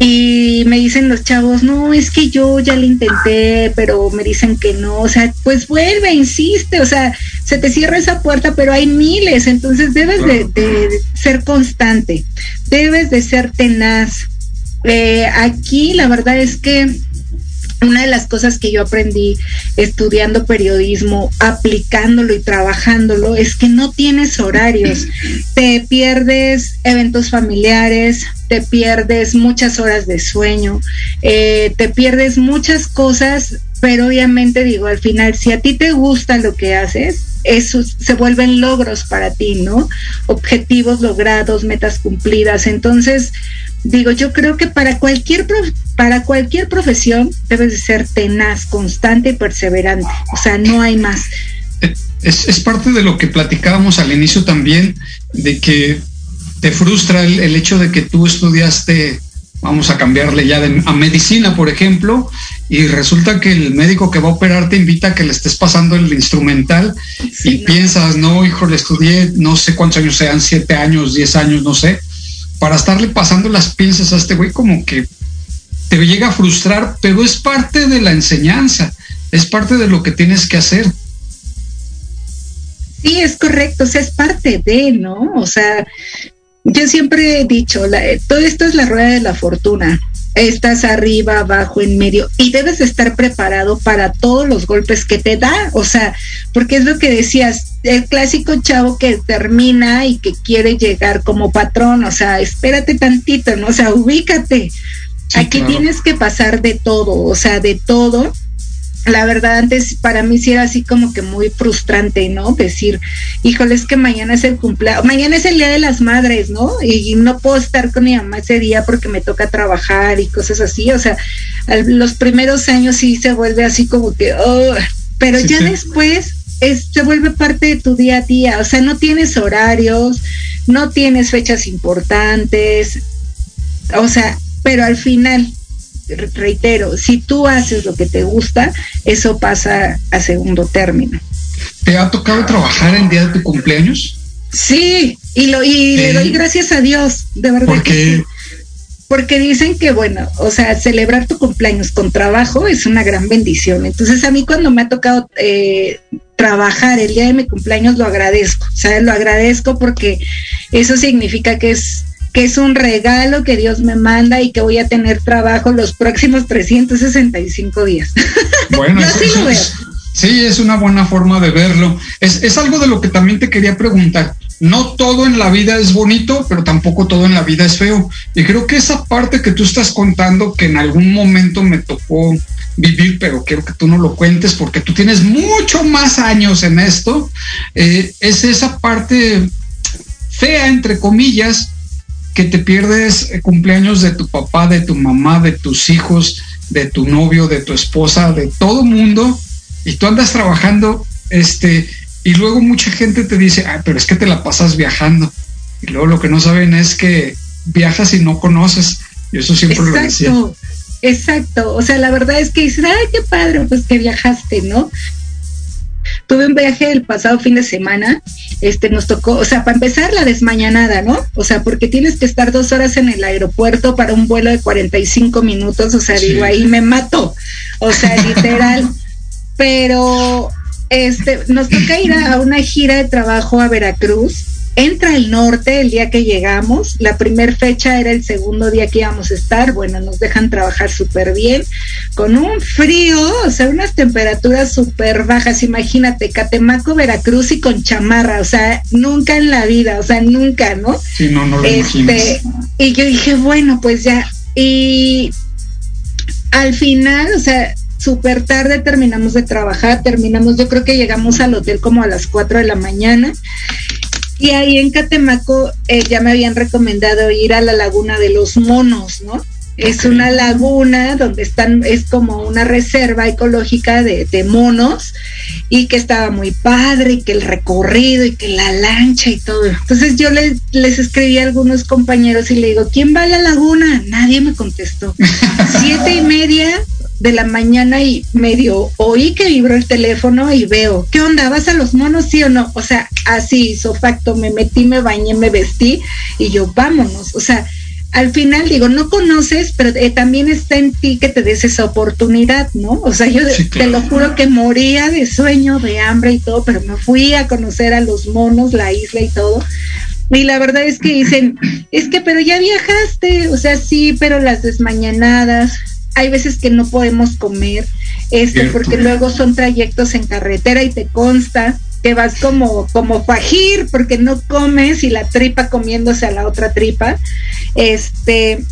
y me dicen los chavos, no, es que yo ya lo intenté, pero me dicen que no, o sea, pues vuelve, insiste, o sea, se te cierra esa puerta, pero hay miles, entonces debes de, ser constante, debes de ser tenaz. Eh, aquí la verdad es que una de las cosas que yo aprendí estudiando periodismo, aplicándolo y trabajándolo, es que no tienes horarios. Te pierdes eventos familiares, te pierdes muchas horas de sueño, eh, te pierdes muchas cosas, pero obviamente digo, al final, si a ti te gusta lo que haces, eso se vuelven logros para ti, ¿no? Objetivos logrados, metas cumplidas. Entonces, digo, yo creo que para cualquier para cualquier profesión debes de ser tenaz, constante y perseverante. O sea, no hay más. Es, es parte de lo que platicábamos al inicio también, de que te frustra el, el hecho de que tú estudiaste vamos a cambiarle ya a medicina, por ejemplo, y resulta que el médico que va a operar te invita a que le estés pasando el instrumental y piensas, no, hijo, le estudié no sé cuántos años sean, siete años, diez años, no sé, para estarle pasando las piezas a este güey como que te llega a frustrar, pero es parte de la enseñanza, es parte de lo que tienes que hacer. Sí, es correcto, o sea, es parte de, ¿no? O sea, yo siempre he dicho, todo esto es la rueda de la fortuna. Estás arriba, abajo, en medio y debes estar preparado para todos los golpes que te da, o sea, porque es lo que decías, el clásico chavo que termina y que quiere llegar como patrón, o sea, espérate tantito, ¿no? O sea, ubícate. Aquí tienes que pasar de todo, o sea, de todo la verdad antes para mí sí era así como que muy frustrante, ¿no? Decir, híjole, es que mañana es el cumpleaños, mañana es el Día de las Madres, ¿no? Y, no puedo estar con mi mamá ese día porque me toca trabajar y cosas así, o sea, los primeros años sí se vuelve así como que, oh, pero ya después es, se vuelve parte de tu día a día, o sea, no tienes horarios, no tienes fechas importantes, o sea, pero al final reitero, si tú haces lo que te gusta, eso pasa a segundo término. ¿Te ha tocado trabajar el día de tu cumpleaños? Sí, y lo y le doy gracias a Dios, de verdad. Porque porque dicen que bueno, o sea, celebrar tu cumpleaños con trabajo es una gran bendición. Entonces a mí cuando me ha tocado eh, trabajar el día de mi cumpleaños lo agradezco, o sea, lo agradezco porque eso significa que es que es un regalo que Dios me manda y que voy a tener trabajo los próximos 365 días. Bueno, sí, es una buena forma de verlo. Es, es algo de lo que también te quería preguntar. No todo en la vida es bonito, pero tampoco todo en la vida es feo. Y creo que esa parte que tú estás contando, que en algún momento me tocó vivir, pero quiero que tú no lo cuentes porque tú tienes mucho más años en esto, eh, es esa parte fea, entre comillas, que te pierdes eh, cumpleaños de tu papá, de tu mamá, de tus hijos, de tu novio, de tu esposa, de todo mundo, y tú andas trabajando, este, y luego mucha gente te dice, ah, pero es que te la pasas viajando. Y luego lo que no saben es que viajas y no conoces. Y eso siempre lo decía. Exacto. O sea, la verdad es que dicen, ay, qué padre, pues que viajaste, ¿no? Tuve un viaje el pasado fin de semana, este nos tocó, o sea, para empezar la desmañanada, ¿no? O sea, porque tienes que estar dos horas en el aeropuerto para un vuelo de 45 minutos, o sea, digo, ahí me mato, o sea, literal. Pero este, nos toca ir a una gira de trabajo a Veracruz entra el norte el día que llegamos. La primera fecha era el segundo día que íbamos a estar. Bueno, nos dejan trabajar súper bien, con un frío, o sea, unas temperaturas súper bajas. Imagínate, Catemaco, Veracruz y con chamarra, o sea, nunca en la vida, o sea, nunca, ¿no? Sí, no, no lo este, Y yo dije, bueno, pues ya. Y al final, o sea, súper tarde terminamos de trabajar, terminamos, yo creo que llegamos al hotel como a las 4 de la mañana y ahí en Catemaco eh, ya me habían recomendado ir a la laguna de los monos, ¿no? Es una laguna donde están, es como una reserva ecológica de, monos y que estaba muy padre y que el recorrido y que la lancha y todo. Entonces yo les, les escribí a algunos compañeros y le digo, ¿quién va a la laguna? Nadie me contestó. Siete y media de la mañana y medio oí que vibró el teléfono y veo, ¿qué onda? ¿Vas a los monos, sí o no? O sea, así hizo facto, me metí, me bañé, me vestí y yo, vámonos. O sea, al final digo, no conoces, pero eh, también está en ti que te des esa oportunidad, ¿no? O sea, yo te lo juro que moría de sueño, de hambre y todo, pero me fui a conocer a los monos, la isla y todo. Y la verdad es que dicen, es que, pero ya viajaste, o sea, sí, pero las desmañanadas, hay veces que no podemos comer, este, porque luego son trayectos en carretera y te consta que vas como, como fajir porque no comes y la tripa comiéndose a la otra tripa. Este,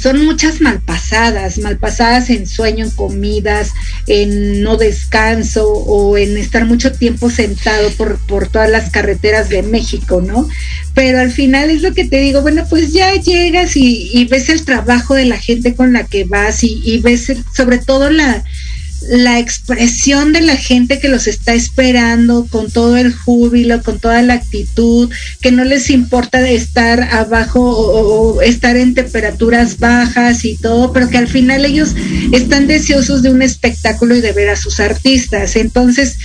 son muchas malpasadas, malpasadas en sueño, en comidas, en no descanso o en estar mucho tiempo sentado por, por todas las carreteras de México, ¿no? Pero al final es lo que te digo, bueno, pues ya llegas y, ves el trabajo de la gente con la que vas y, y ves sobre todo la, la expresión de la gente que los está esperando con todo el júbilo, con toda la actitud, que no les importa estar abajo o, estar en temperaturas bajas y todo, pero que al final ellos están deseosos de un espectáculo y de ver a sus artistas. Entonces,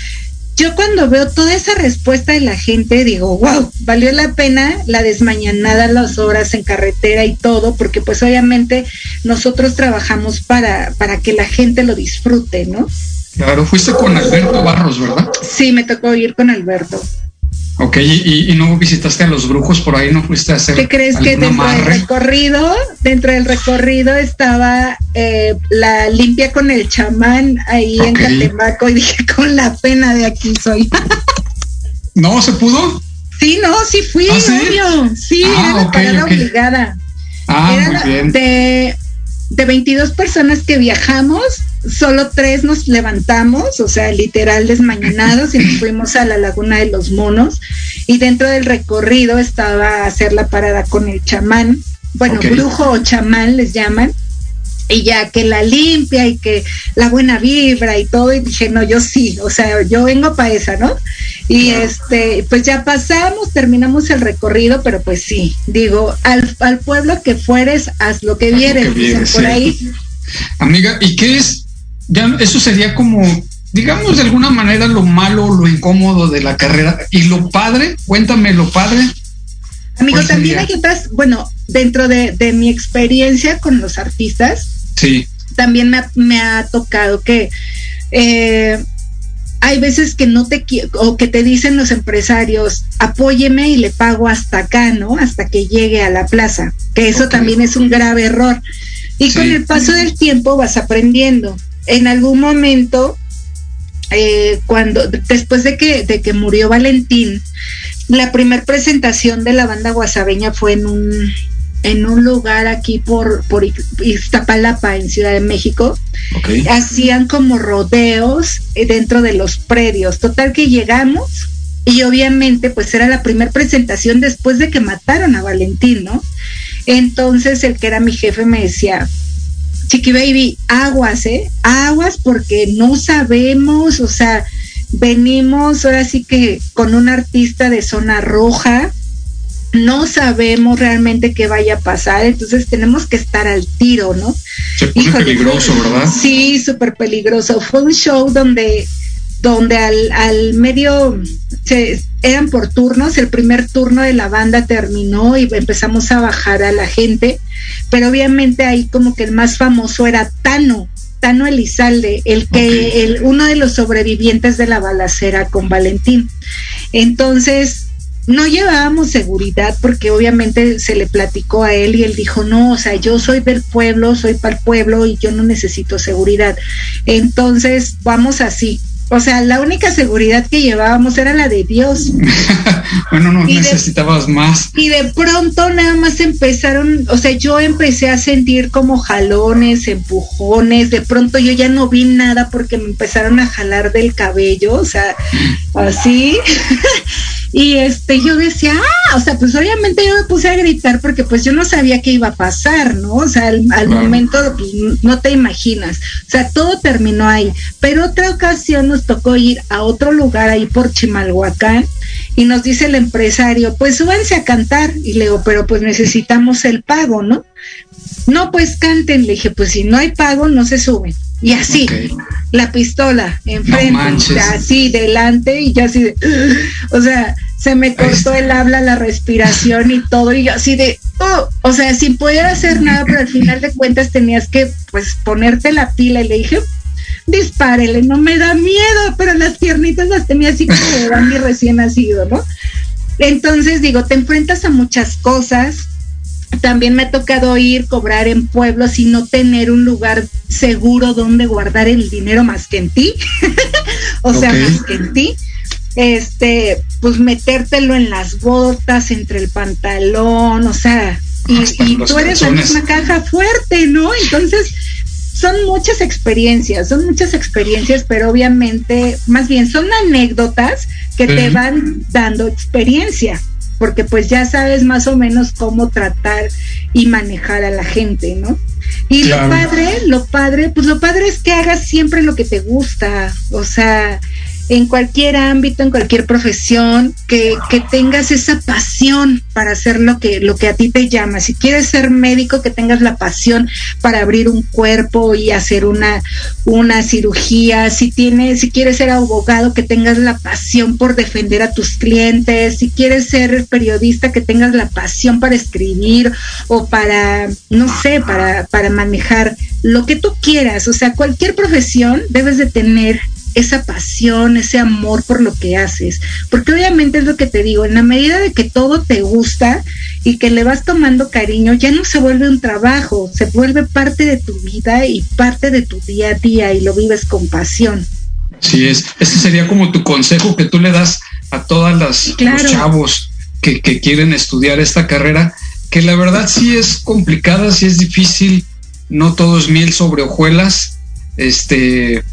yo cuando veo toda esa respuesta de la gente, digo, wow, valió la pena la desmañanada, las horas en carretera y todo, porque pues obviamente nosotros trabajamos para, para que la gente lo disfrute, ¿no? Claro, fuiste con Alberto Barros, ¿verdad? Sí, me tocó ir con Alberto. Ok, ¿Y, no visitaste a los brujos por ahí? ¿No fuiste a hacer ¿Qué crees que dentro del recorrido, dentro del recorrido estaba eh, la limpia con el chamán ahí en Catemaco y dije, con la pena de aquí soy. ¿No se pudo? Sí, no, sí fui, ¿Ah, sí? obvio. Sí, ah, era la obligada. Ah, era muy bien. De, de 22 personas que viajamos, solo tres nos levantamos, o sea, literal desmañanados y nos fuimos a la Laguna de los Monos. Y dentro del recorrido estaba hacer la parada con el chamán, bueno, brujo o chamán les llaman, y ya que la limpia y que la buena vibra y todo, y dije, no, yo sí, o sea, yo vengo para esa, ¿no? Y este, pues ya pasamos, terminamos el recorrido, pero pues sí, digo, al, al pueblo que fueres, haz lo que vieres, por ahí. Amiga, ¿y qué es ya eso sería como, digamos de alguna manera, lo malo, lo incómodo de la carrera. Y lo padre, cuéntame lo padre. Amigo, también hay otras, bueno, dentro de, mi experiencia con los artistas, sí. también me, me ha tocado que eh, hay veces que no te o que te dicen los empresarios, apóyeme y le pago hasta acá, ¿no? Hasta que llegue a la plaza, que eso también es un grave error. Y con el paso del tiempo vas aprendiendo en algún momento, eh, cuando, después de que, de que murió Valentín, la primera presentación de la banda guasabeña fue en un, en un lugar aquí por, por Iztapalapa, en Ciudad de México. Hacían como rodeos eh, dentro de los predios. Total que llegamos y obviamente pues era la primera presentación después de que mataron a Valentín, ¿no? Entonces el que era mi jefe me decía, Chiqui Baby, aguas, ¿eh? Aguas porque no sabemos, o sea, venimos ahora sí que con un artista de zona roja, no sabemos realmente qué vaya a pasar, entonces tenemos que estar al tiro, ¿no? Se pone peligroso, ¿verdad? Sí, súper peligroso. Fue un show donde, donde al, al medio se, eran por turnos, el primer turno de la banda terminó y empezamos a bajar a la gente, pero obviamente ahí como que el más famoso era Tano, Tano Elizalde, el que, el, uno de los sobrevivientes de la balacera con Valentín. Entonces, no llevábamos seguridad porque obviamente se le platicó a él y él dijo, no, o sea, yo soy del pueblo, soy para el pueblo y yo no necesito seguridad. Entonces, vamos así, o sea, la única seguridad que llevábamos era la de Dios. bueno, no necesitabas más. Y de pronto nada más empezaron, o sea, yo empecé a sentir como jalones, empujones, de pronto yo ya no vi nada porque me empezaron a jalar del cabello, o sea, así. Y este, yo decía, ah, o sea, pues obviamente yo me puse a gritar porque pues yo no sabía qué iba a pasar, ¿no? O sea, al, momento, pues no te imaginas. O sea, todo terminó ahí. Pero otra ocasión nos tocó ir a otro lugar ahí por Chimalhuacán y nos dice el empresario, pues súbanse a cantar. Y le digo, pero pues necesitamos el pago, ¿no? No, pues canten. Le dije, pues si no hay pago, no se suben. Y así, la pistola enfrente, así delante y yo así de, o sea, se me cortó el habla, la respiración y todo y yo así de, oh, o sea, sin poder hacer nada, pero al final de cuentas tenías que pues ponerte la pila y le dije, dispárele, no me da miedo, pero las piernitas las tenía así como de Bambi recién nacido, ¿no? Entonces digo, te enfrentas a muchas cosas, también me ha tocado ir, cobrar en pueblos y no tener un lugar seguro donde guardar el dinero más que en ti. o sea, más que en ti. Este, pues metértelo en las botas, entre el pantalón, o sea, y, tú eres la misma caja fuerte, ¿no? Entonces, son muchas experiencias, son muchas experiencias, pero obviamente, más bien son anécdotas que te van dando experiencia porque pues ya sabes más o menos cómo tratar y manejar a la gente, ¿no? Y lo padre, lo padre, pues lo padre es que hagas siempre lo que te gusta, o sea, en cualquier ámbito, en cualquier profesión, que, que, tengas esa pasión para hacer lo que, lo que a ti te llama. Si quieres ser médico, que tengas la pasión para abrir un cuerpo y hacer una, una cirugía. Si tienes, si quieres ser abogado, que tengas la pasión por defender a tus clientes. Si quieres ser periodista, que tengas la pasión para escribir o para, no sé, para, para manejar lo que tú quieras. O sea, cualquier profesión debes de tener esa pasión, ese amor por lo que haces. Porque obviamente es lo que te digo, en la medida de que todo te gusta y que le vas tomando cariño, ya no se vuelve un trabajo, se vuelve parte de tu vida y parte de tu día a día y lo vives con pasión. Sí, es, ese sería como tu consejo que tú le das a todas las los chavos que, que quieren estudiar esta carrera, que la verdad sí es complicada, sí es difícil, no todo es miel sobre hojuelas. Este,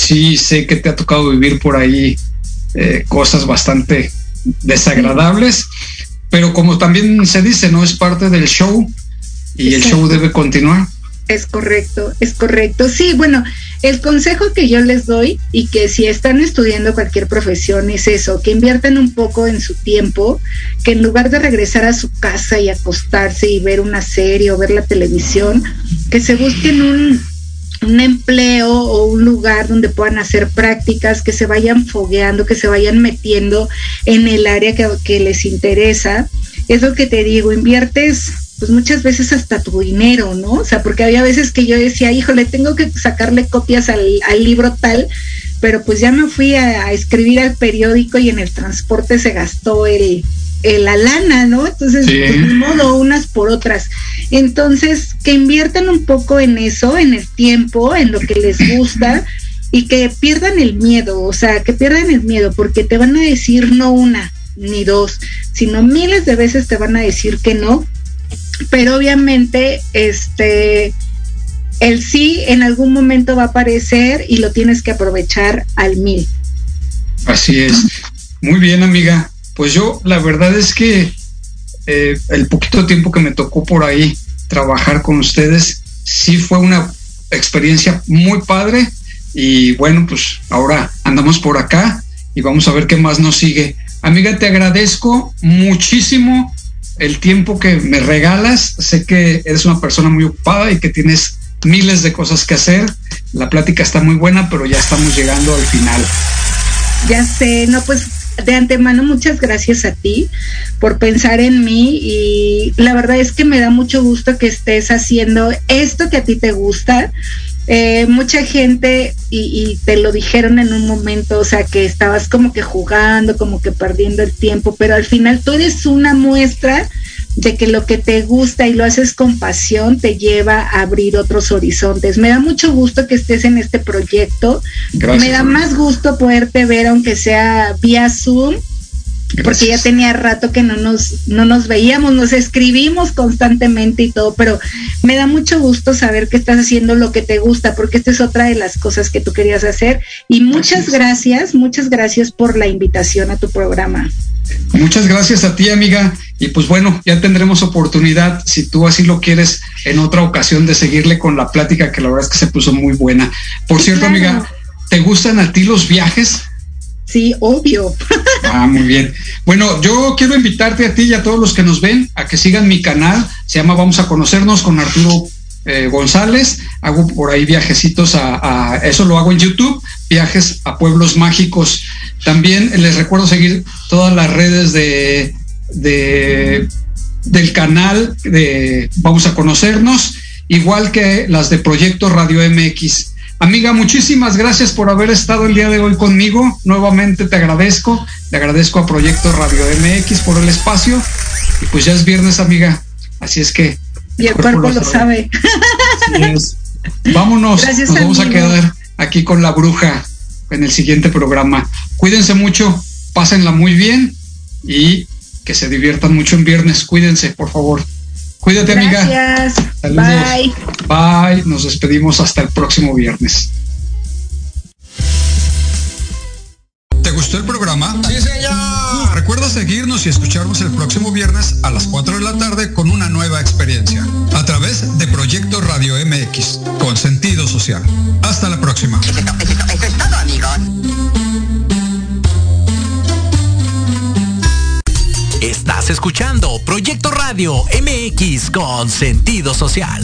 sí sé que te ha tocado vivir por ahí eh, cosas bastante desagradables, pero como también se dice, no es parte del show y el show debe continuar. Es correcto, es correcto. Sí, bueno, el consejo que yo les doy y que si están estudiando cualquier profesión es eso, que inviertan un poco en su tiempo, que en lugar de regresar a su casa y acostarse y ver una serie o ver la televisión, que se busquen un, un empleo o un lugar donde puedan hacer prácticas, que se vayan fogueando, que se vayan metiendo en el área que, les interesa. Es lo que te digo, inviertes pues muchas veces hasta tu dinero, ¿no? O sea, porque había veces que yo decía, híjole, tengo que sacarle copias al, libro tal, pero pues ya me fui a, escribir al periódico y en el transporte se gastó el, la lana, ¿no? Entonces, pues, de modo, unas por otras. Entonces, que inviertan un poco en eso, en el tiempo, en lo que les gusta y que pierdan el miedo, o sea, que pierdan el miedo, porque te van a decir no una ni dos, sino miles de veces te van a decir que no pero obviamente este el sí en algún momento va a aparecer y lo tienes que aprovechar al mil. Así es. Muy bien, amiga. Pues yo la verdad es que eh, el poquito tiempo que me tocó por ahí trabajar con ustedes, sí fue una experiencia muy padre y bueno, pues ahora andamos por acá y vamos a ver qué más nos sigue. Amiga, te agradezco muchísimo el tiempo que me regalas. Sé que eres una persona muy ocupada y que tienes miles de cosas que hacer. La plática está muy buena, pero ya estamos llegando al final. Ya sé, no, pues de antemano muchas gracias a ti por pensar en mí y la verdad es que me da mucho gusto que estés haciendo esto que a ti te gusta. Eh, mucha gente, y, te lo dijeron en un momento, o sea, que estabas como que jugando, como que perdiendo el tiempo, pero al final tú eres una muestra de que lo que te gusta y lo haces con pasión te lleva a abrir otros horizontes. Me da mucho gusto que estés en este proyecto. Me da más gusto poderte ver, aunque sea vía Zoom porque ya tenía rato que no nos, no nos veíamos, nos escribimos constantemente y todo, pero me da mucho gusto saber que estás haciendo lo que te gusta, porque esta es otra de las cosas que tú querías hacer. Y muchas gracias, muchas gracias por la invitación a tu programa. Muchas gracias a ti, amiga. Y pues bueno, ya tendremos oportunidad, si tú así lo quieres, en otra ocasión de seguirle con la plática, que la verdad es que se puso muy buena. Por cierto, amiga, ¿te gustan a ti los viajes? Sí, obvio. Ah, muy bien. Bueno, yo quiero invitarte a ti y a todos los que nos ven a que sigan mi canal. Se llama Vamos a conocernos con Arturo eh, González. Hago por ahí viajecitos a, eso lo hago en YouTube, viajes a pueblos mágicos. También les recuerdo seguir todas las redes de, de del canal de Vamos a conocernos, igual que las de Proyecto Radio MX. Amiga, muchísimas gracias por haber estado el día de hoy conmigo. Nuevamente te agradezco. Le agradezco a Proyecto Radio MX por el espacio. Y pues ya es viernes, amiga. Así es que. Y el cuerpo lo sabe. Vámonos. Nos vamos a quedar aquí con la bruja en el siguiente programa. Cuídense mucho, pásenla muy bien y que se diviertan mucho en viernes. Cuídense, por favor. Cuídate, amiga. Gracias. Bye. Bye. Nos despedimos hasta el próximo viernes. ¿Te gustó el programa? Sí, señor. Recuerda seguirnos y escucharnos el próximo viernes a las 4 de la tarde con una nueva experiencia a través de Proyecto Radio MX con sentido social. Hasta la próxima. Eso es todo, amigos. Estás escuchando Proyecto Radio MX con sentido social.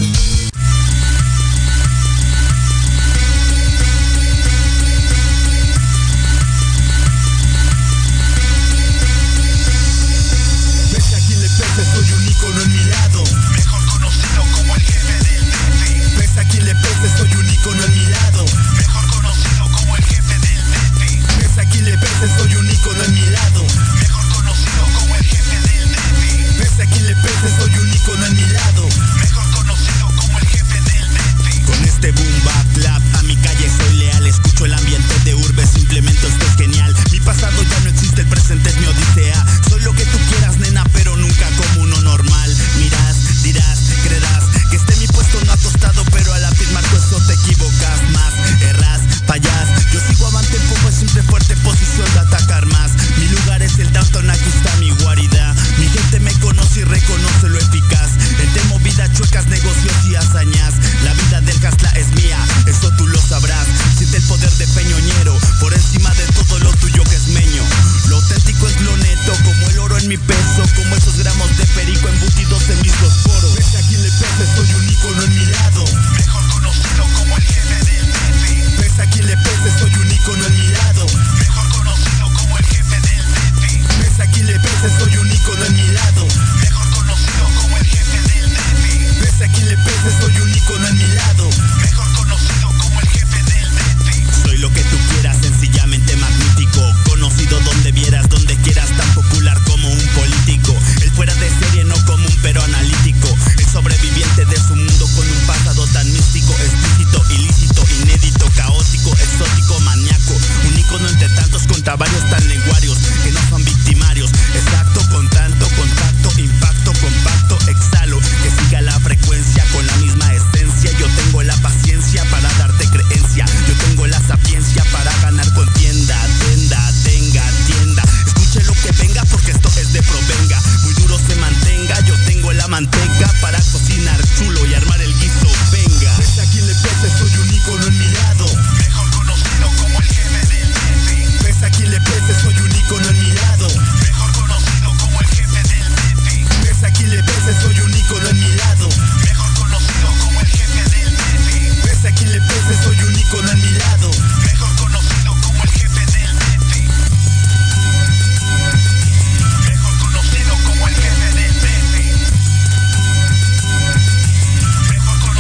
Ves aquí le peces, soy un icono en mi lado. Mejor conocido como el jefe del Desi. Ves aquí le peces, soy un icono en mi lado. Mejor conocido como el jefe del Desi. Ves aquí le peces, soy un icono en mi lado. el ambiente de urbe, simplemente esto es genial. Mi pasado ya no existe, el presente es mi odisea.